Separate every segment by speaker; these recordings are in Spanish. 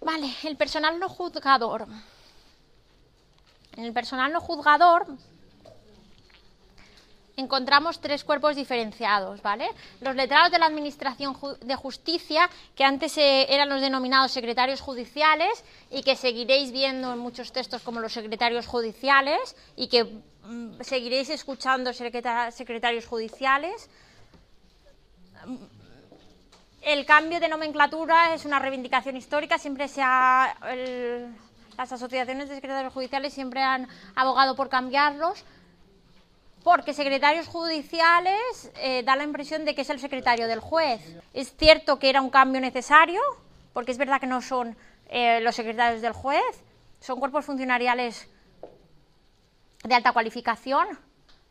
Speaker 1: Vale, el personal no juzgador. En el personal no juzgador encontramos tres cuerpos diferenciados, ¿vale? Los letrados de la Administración de Justicia, que antes eh, eran los denominados secretarios judiciales y que seguiréis viendo en muchos textos como los secretarios judiciales y que mm, seguiréis escuchando secretarios judiciales. El cambio de nomenclatura es una reivindicación histórica, siempre se ha... las asociaciones de secretarios judiciales siempre han abogado por cambiarlos, porque secretarios judiciales eh, da la impresión de que es el secretario del juez. Es cierto que era un cambio necesario, porque es verdad que no son eh, los secretarios del juez, son cuerpos funcionariales de alta cualificación,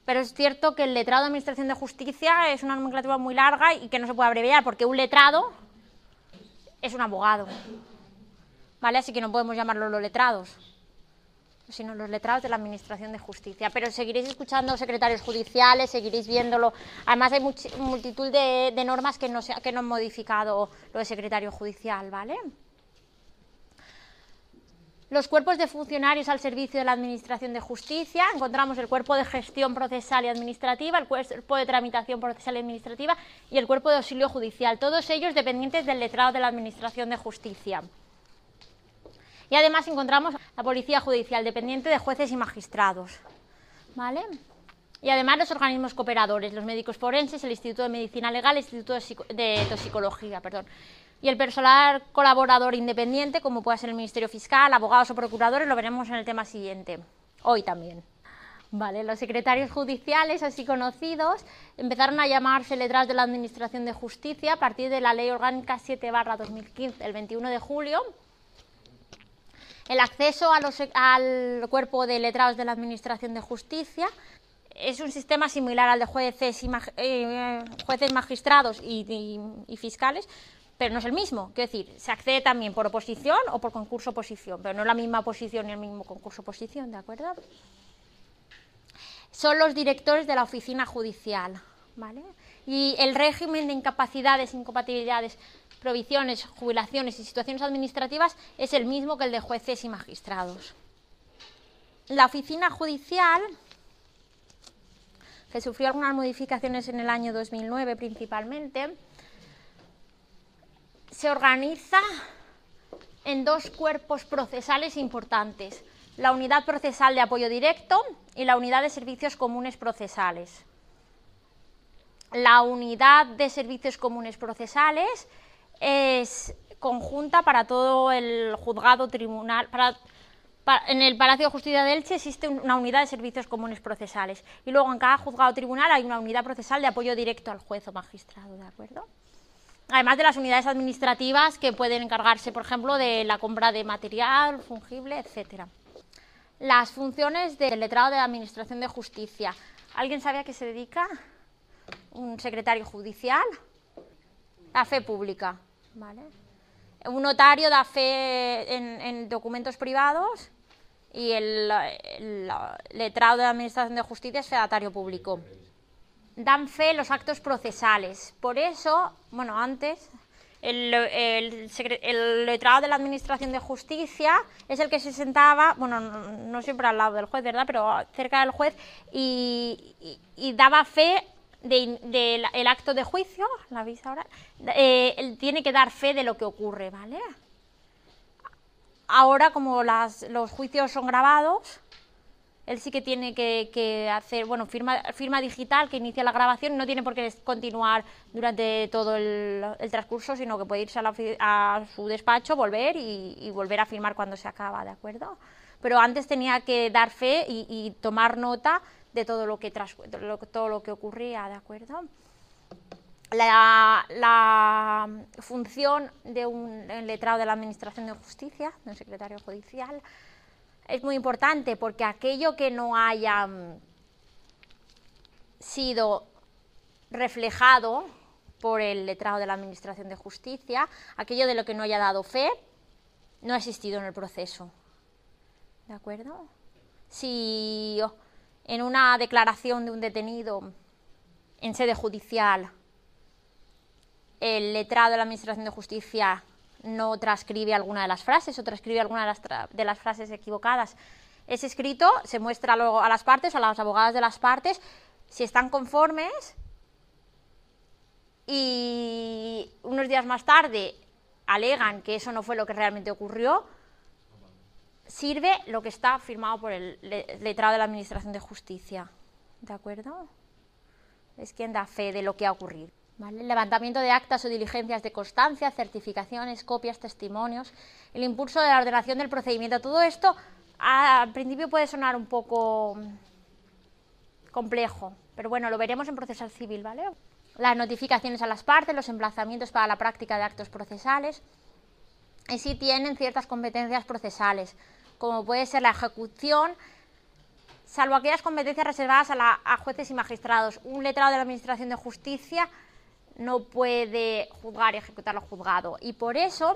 Speaker 1: pero es cierto que el letrado de Administración de Justicia es una nomenclatura muy larga y que no se puede abreviar, porque un letrado es un abogado, ¿vale? Así que no podemos llamarlo los letrados sino los letrados de la Administración de Justicia. Pero seguiréis escuchando secretarios judiciales, seguiréis viéndolo. Además hay multitud de, normas que no, se, que no han modificado lo de secretario judicial, ¿vale? Los cuerpos de funcionarios al servicio de la Administración de Justicia, encontramos el cuerpo de gestión procesal y administrativa, el cuerpo de tramitación procesal y administrativa y el cuerpo de auxilio judicial, todos ellos dependientes del letrado de la Administración de Justicia. Y además encontramos la Policía Judicial, dependiente de jueces y magistrados. ¿Vale? Y además los organismos cooperadores, los médicos forenses, el Instituto de Medicina Legal, el Instituto de, Toxicología, perdón. Y el personal colaborador independiente, como puede ser el Ministerio Fiscal, abogados o procuradores, lo veremos en el tema siguiente, hoy también. Vale, los secretarios judiciales, así conocidos, empezaron a llamarse letras de la Administración de Justicia a partir de la Ley Orgánica 7 2015, el 21 de julio, el acceso al cuerpo de letrados de la Administración de Justicia es un sistema similar al de jueces, y, eh, jueces magistrados y, fiscales, pero no es el mismo. Quiero decir, se accede también por oposición o por concurso-oposición, pero no la misma oposición ni el mismo concurso-oposición, ¿de acuerdo? Son los directores de la oficina judicial, ¿vale? Y el régimen de incapacidades, incompatibilidades provisiones, jubilaciones y situaciones administrativas es el mismo que el de jueces y magistrados. La oficina judicial, que sufrió algunas modificaciones en el año 2009 principalmente, se organiza en dos cuerpos procesales importantes, la unidad procesal de apoyo directo y la unidad de servicios comunes procesales. La unidad de servicios comunes procesales es conjunta para todo el juzgado tribunal. En el Palacio de Justicia de Elche existe una unidad de servicios comunes procesales y luego en cada juzgado tribunal hay una unidad procesal de apoyo directo al juez o magistrado, ¿de acuerdo? Además de las unidades administrativas que pueden encargarse, por ejemplo, de la compra de material fungible, etcétera. Las funciones del letrado de la Administración de Justicia. ¿Alguien sabe a qué se dedica? ¿Un secretario judicial? La fe pública. Un notario da fe en, documentos privados y el, letrado de la Administración de Justicia es fedatario público. Dan fe los actos procesales. Por eso, bueno, antes, el, letrado de la Administración de Justicia es el que se sentaba, bueno, no, siempre al lado del juez, ¿verdad?, pero cerca del juez y, y daba fe del acto de juicio, la visa ahora, eh, tiene que dar fe de lo que ocurre, ¿vale? Ahora, como las, los juicios son grabados, él sí que tiene que, hacer, bueno, firma, firma digital que inicia la grabación, no tiene por qué continuar durante todo el, transcurso, sino que puede irse a, su despacho, volver y, volver a firmar cuando se acaba, ¿de acuerdo? Pero antes tenía que dar fe y tomar nota de todo lo que, todo lo que ocurría, ¿de acuerdo? La, función de un letrado de la Administración de Justicia, de un secretario judicial, es muy importante porque aquello que no haya mm, sido reflejado por el letrado de la Administración de Justicia, aquello de lo que no haya dado fe, no ha existido en el proceso. ¿De acuerdo? Si en una declaración de un detenido en sede judicial el letrado de la Administración de Justicia no transcribe alguna de las frases o transcribe alguna de las, de las frases equivocadas. Ese escrito se muestra luego a las partes a las abogadas de las partes si están conformes y unos días más tarde alegan que eso no fue lo que realmente ocurrió, sirve lo que está firmado por el letrado de la Administración de Justicia. ¿De acuerdo? Es quien da fe de lo que ha ocurrido. Levantamiento de actas o diligencias de constancia, certificaciones, copias, testimonios, el impulso de la ordenación del procedimiento, todo esto al principio puede sonar un poco complejo, pero bueno, lo veremos en procesal civil, ¿vale? Las notificaciones a las partes, los emplazamientos para la práctica de actos procesales, y sí tienen ciertas competencias procesales, como puede ser la ejecución, salvo aquellas competencias reservadas a, a jueces y magistrados. Un letrado de la Administración de Justicia no puede juzgar y ejecutar lo juzgado. Y por eso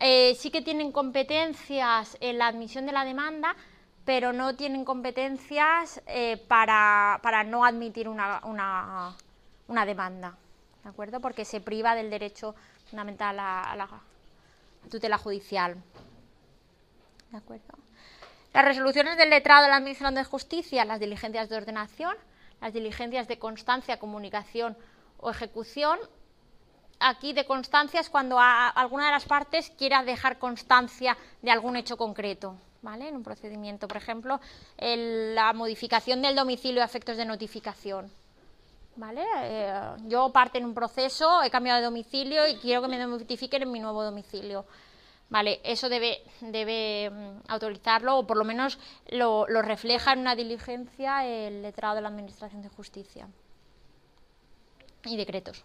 Speaker 1: eh, sí que tienen competencias en la admisión de la demanda, pero no tienen competencias eh, para, no admitir una, una, demanda, ¿de acuerdo? Porque se priva del derecho fundamental a, la tutela judicial. ¿De acuerdo? Las resoluciones del letrado de la Administración de Justicia, las diligencias de ordenación, las diligencias de constancia, comunicación o ejecución. Aquí de constancia es cuando alguna de las partes quiera dejar constancia de algún hecho concreto. ¿Vale? En un procedimiento, por ejemplo, la modificación del domicilio a efectos de notificación. ¿Vale? Eh, yo parte en un proceso, he cambiado de domicilio y quiero que me notifiquen en mi nuevo domicilio. Vale, eso debe, debe mm, autorizarlo o por lo menos lo refleja en una diligencia el letrado de la Administración de Justicia y decretos.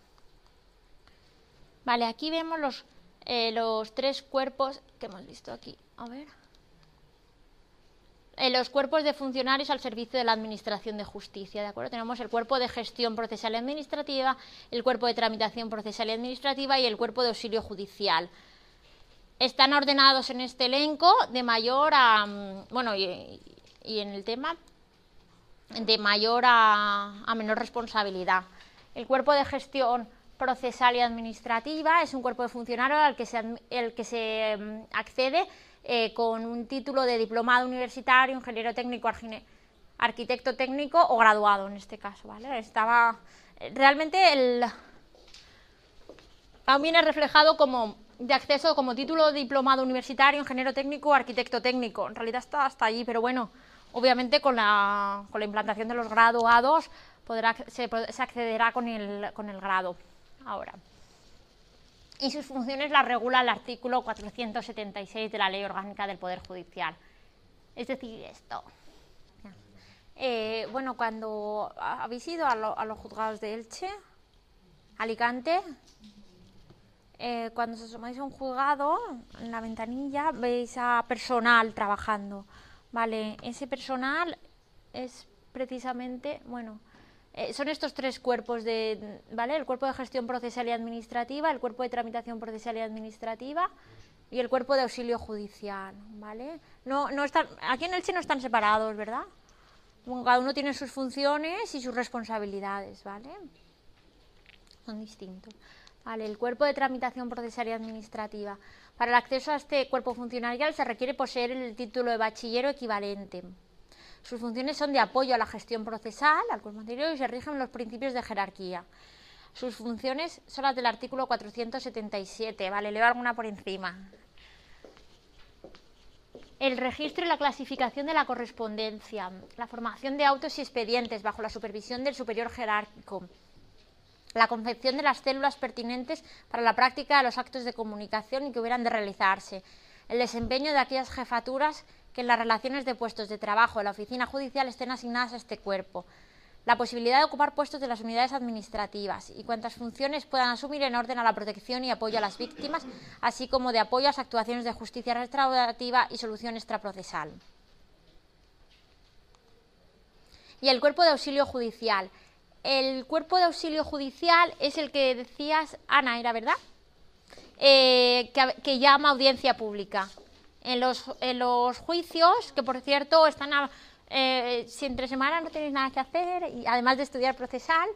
Speaker 1: Vale, aquí vemos los, eh, los tres cuerpos que hemos visto aquí. A ver. Eh, los cuerpos de funcionarios al servicio de la Administración de Justicia, ¿de acuerdo? Tenemos el cuerpo de gestión procesal y administrativa, el cuerpo de tramitación procesal y administrativa y el cuerpo de auxilio judicial. Están ordenados en este elenco de mayor a, mm, bueno, y, en el tema de mayor a menor responsabilidad. El cuerpo de gestión procesal y administrativa es un cuerpo de funcionarios al que se, el que se mm, accede eh, con un título de diplomado universitario, ingeniero técnico, arquitecto técnico o graduado en este caso. ¿vale? Estaba realmente el aún viene reflejado como de acceso como título de diplomado universitario, ingeniero técnico o arquitecto técnico. En realidad está hasta allí, pero bueno, obviamente con la, con la implantación de los graduados se, accederá con el, con el grado ahora. Y sus funciones las regula el artículo 476 de la Ley Orgánica del Poder Judicial. Es decir, esto. Eh, bueno, cuando habéis ido a, los juzgados de Elche, Alicante, eh, cuando os asomáis a un juzgado, en la ventanilla veis a personal trabajando. Vale, ese personal es precisamente, bueno, eh, son estos tres cuerpos de, ¿vale? El cuerpo de gestión procesal y administrativa, el cuerpo de tramitación procesal y administrativa y el cuerpo de auxilio judicial, ¿vale? No, no están, aquí en Elche no están separados, ¿verdad? Cada uno tiene sus funciones y sus responsabilidades, ¿vale? Son distintos. Vale, el cuerpo de tramitación procesal y administrativa. Para el acceso a este cuerpo funcionarial se requiere poseer el título de bachillero equivalente. Sus funciones son de apoyo a la gestión procesal, al cuerpo anterior, y se rigen los principios de jerarquía. Sus funciones son las del artículo 477, ¿vale? Leo alguna por encima. El registro y la clasificación de la correspondencia, la formación de autos y expedientes bajo la supervisión del superior jerárquico, la confección de las células pertinentes para la práctica de los actos de comunicación y que hubieran de realizarse, el desempeño de aquellas jefaturas que las relaciones de puestos de trabajo en la oficina judicial estén asignadas a este cuerpo, la posibilidad de ocupar puestos de las unidades administrativas y cuantas funciones puedan asumir en orden a la protección y apoyo a las víctimas, así como de apoyo a las actuaciones de justicia restaurativa y solución extraprocesal. Y el cuerpo de auxilio judicial. El cuerpo de auxilio judicial es el que decías, Ana, ¿era verdad? Eh, que llama audiencia pública en los, en los juicios, que por cierto están eh, si entre semana no tenéis nada que hacer, y además de estudiar procesal,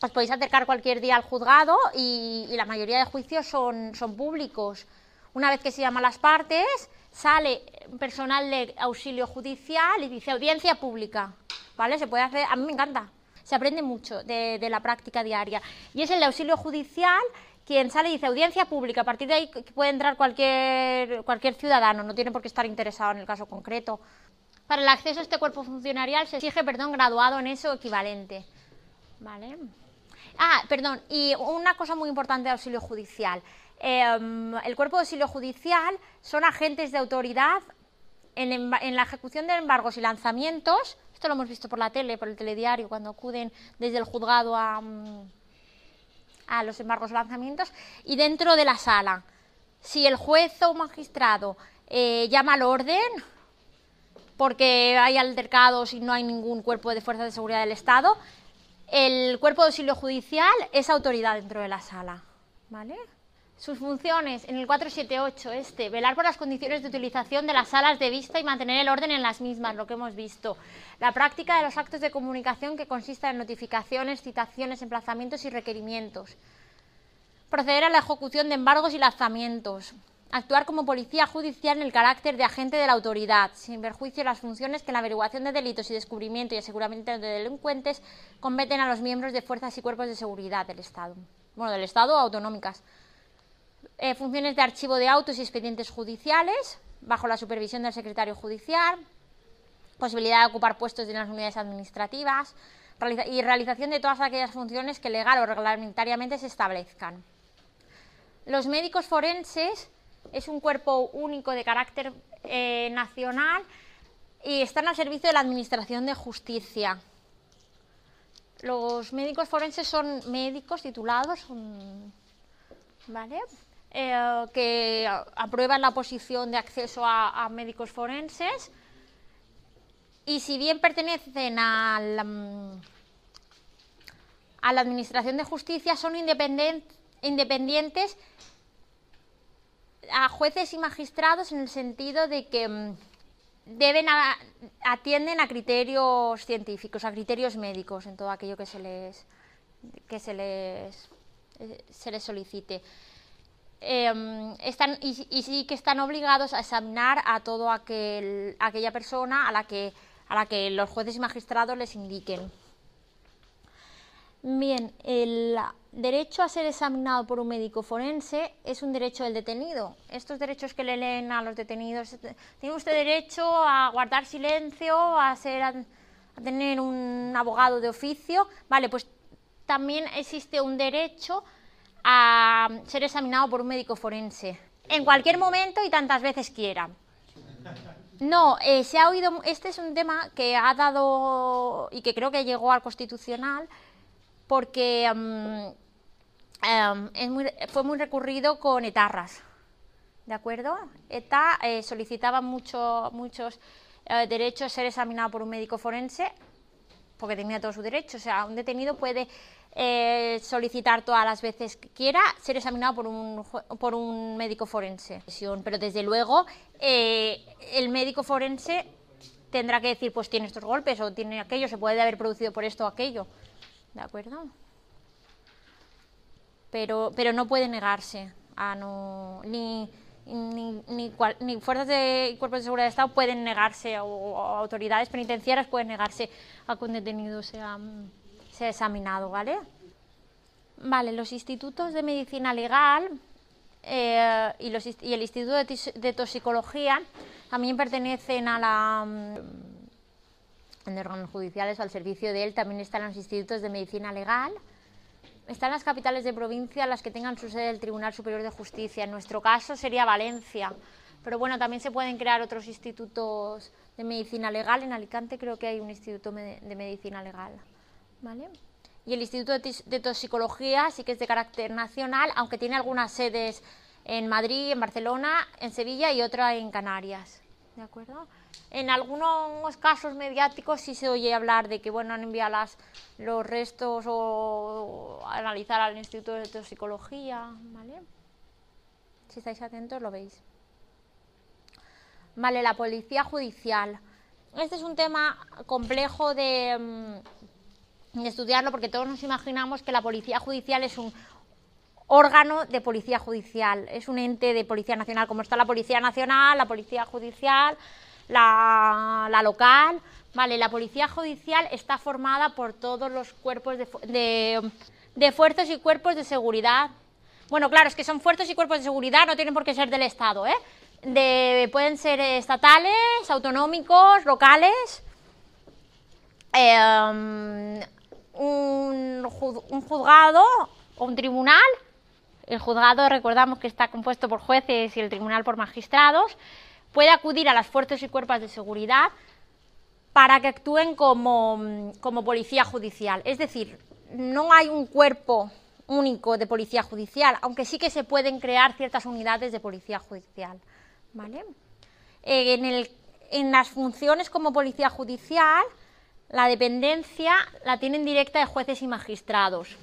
Speaker 1: os podéis acercar cualquier día al juzgado y, la mayoría de juicios son, son públicos. Una vez que se llaman las partes, sale personal de auxilio judicial y dice audiencia pública. ¿Vale? Se puede hacer, a mí me encanta. Se aprende mucho de, la práctica diaria. Y es el auxilio judicial quien sale y dice audiencia pública, a partir de ahí puede entrar cualquier, cualquier ciudadano, no tiene por qué estar interesado en el caso concreto. Para el acceso a este cuerpo funcionarial se exige, perdón, graduado en eso equivalente. ¿Vale? Ah, perdón, y una cosa muy importante de auxilio judicial. Em, el cuerpo de auxilio judicial son agentes de autoridad en, la ejecución de embargos y lanzamientos. Esto lo hemos visto por la tele, por el telediario, cuando acuden desde el juzgado a... Mm, a los embargos lanzamientos y dentro de la sala. Si el juez o magistrado eh, llama al orden porque hay altercados y no hay ningún cuerpo de fuerzas de seguridad del Estado, el cuerpo de auxilio judicial es autoridad dentro de la sala. ¿Vale? Sus funciones en el 478 este, velar por las condiciones de utilización de las salas de vista y mantener el orden en las mismas, lo que hemos visto. La práctica de los actos de comunicación que consista en notificaciones, citaciones, emplazamientos y requerimientos. Proceder a la ejecución de embargos y lanzamientos. Actuar como policía judicial en el carácter de agente de la autoridad, sin perjuicio de las funciones que en la averiguación de delitos y descubrimiento y aseguramiento de delincuentes competen a los miembros de fuerzas y cuerpos de seguridad del Estado. Bueno, del Estado autonómicas eh, funciones de archivo de autos y expedientes judiciales, bajo la supervisión del secretario judicial, posibilidad de ocupar puestos en las unidades administrativas y realización de todas aquellas funciones que legal o reglamentariamente se establezcan. Los médicos forenses es un cuerpo único de carácter eh, nacional y están al servicio de la Administración de Justicia. Los médicos forenses son médicos titulados, ¿vale? Eh, que aprueban la posición de acceso a, médicos forenses y si bien pertenecen a la, a la Administración de Justicia, son independientes a jueces y magistrados en el sentido de que mm, deben atienden a criterios científicos, a criterios médicos en todo aquello que se les que se les eh, se les solicite. Em, están, y, sí que están obligados a examinar a todo aquel, aquella persona a la, que, a la que los jueces y magistrados les indiquen. Bien, el derecho a ser examinado por un médico forense es un derecho del detenido. Estos derechos que le leen a los detenidos, tiene usted derecho a guardar silencio, a, ser, a tener un abogado de oficio. Vale, pues también existe un derecho a ser examinado por un médico forense en cualquier momento y tantas veces quiera. No, eh, se ha oído, este es un tema que ha dado y que creo que llegó al constitucional porque mm, em, fue muy recurrido con etarras, ¿de acuerdo? ETA eh, solicitaba mucho, muchos eh, derechos ser examinado por un médico forense porque tenía todo su derecho, o sea, un detenido puede eh, solicitar todas las veces que quiera ser examinado por un, por un médico forense. Pero desde luego eh, el médico forense tendrá que decir, pues tiene estos golpes o tiene aquello, se puede haber producido por esto o aquello. ¿De acuerdo? Pero, pero no puede negarse a no... Ni, ni, ni, fuerzas de cuerpos de seguridad de Estado pueden negarse o, autoridades penitenciarias pueden negarse a que un detenido sea se examinado, ¿vale? Vale, los institutos de medicina legal eh, y, el Instituto de, Toxicología también pertenecen a la mm, en órganos judiciales al servicio de él también están los institutos de medicina legal. Están las capitales de provincia las que tengan su sede del Tribunal Superior de Justicia. En nuestro caso sería Valencia, pero bueno, también se pueden crear otros institutos de medicina legal. En Alicante creo que hay un instituto de medicina legal. Y el Instituto de Toxicología sí que es de carácter nacional, aunque tiene algunas sedes en Madrid, en Barcelona, en Sevilla y otra en Canarias. ¿De acuerdo? En algunos casos mediáticos sí se oye hablar de que bueno, han enviado los restos o analizar al Instituto de Toxicología, ¿vale? Si estáis atentos lo veis. Vale, la policía judicial. Este es un tema complejo de, mm, estudiarlo porque todos nos imaginamos que la policía judicial es un órgano de policía judicial, es un ente de policía nacional, como está la policía nacional, la policía judicial, la, local, vale, la policía judicial está formada por todos los cuerpos de, de, fuerzas y cuerpos de seguridad. Bueno, claro, es que son fuerzas y cuerpos de seguridad, no tienen por qué ser del Estado, ¿eh? De, pueden ser estatales, autonómicos, locales, eh, un, juzgado o un tribunal. El juzgado, recordamos que está compuesto por jueces y el tribunal por magistrados. Puede acudir a las fuerzas y cuerpos de seguridad para que actúen como, como policía judicial. Es decir, no hay un cuerpo único de policía judicial, aunque sí que se pueden crear ciertas unidades de policía judicial. ¿vale? Eh, en, el, en las funciones como policía judicial la dependencia la tienen directa de jueces y magistrados,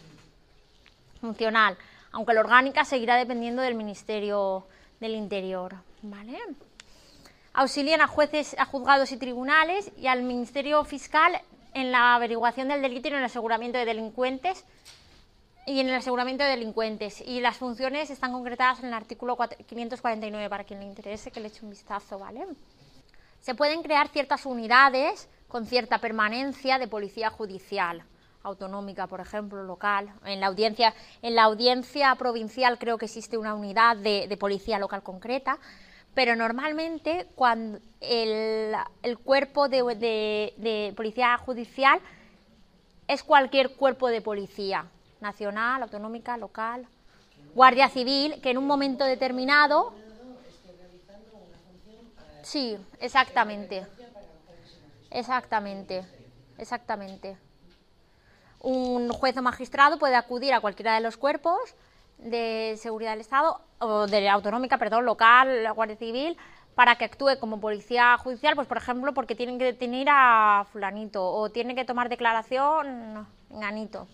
Speaker 1: funcional, aunque la orgánica seguirá dependiendo del Ministerio del Interior. ¿vale? Auxilian a jueces, a juzgados y tribunales y al Ministerio Fiscal en la averiguación del delito y en el aseguramiento de delincuentes y en el aseguramiento de delincuentes. Y las funciones están concretadas en el artículo 549, para quien le interese que le eche un vistazo, ¿vale? Se pueden crear ciertas unidades con cierta permanencia de policía judicial autonómica, por ejemplo, local. En la audiencia, en la audiencia provincial creo que existe una unidad de, policía local concreta, pero normalmente cuando el, cuerpo de, de, policía judicial es cualquier cuerpo de policía, nacional, autonómica, local, guardia civil, que en un momento determinado... Sí, exactamente. Exactamente, exactamente. Un juez o magistrado puede acudir a cualquiera de los cuerpos de seguridad del Estado, o de autonómica, perdón, local, la Guardia Civil, para que actúe como policía judicial, pues por ejemplo, porque tienen que detener a fulanito o tienen que tomar declaración ganito,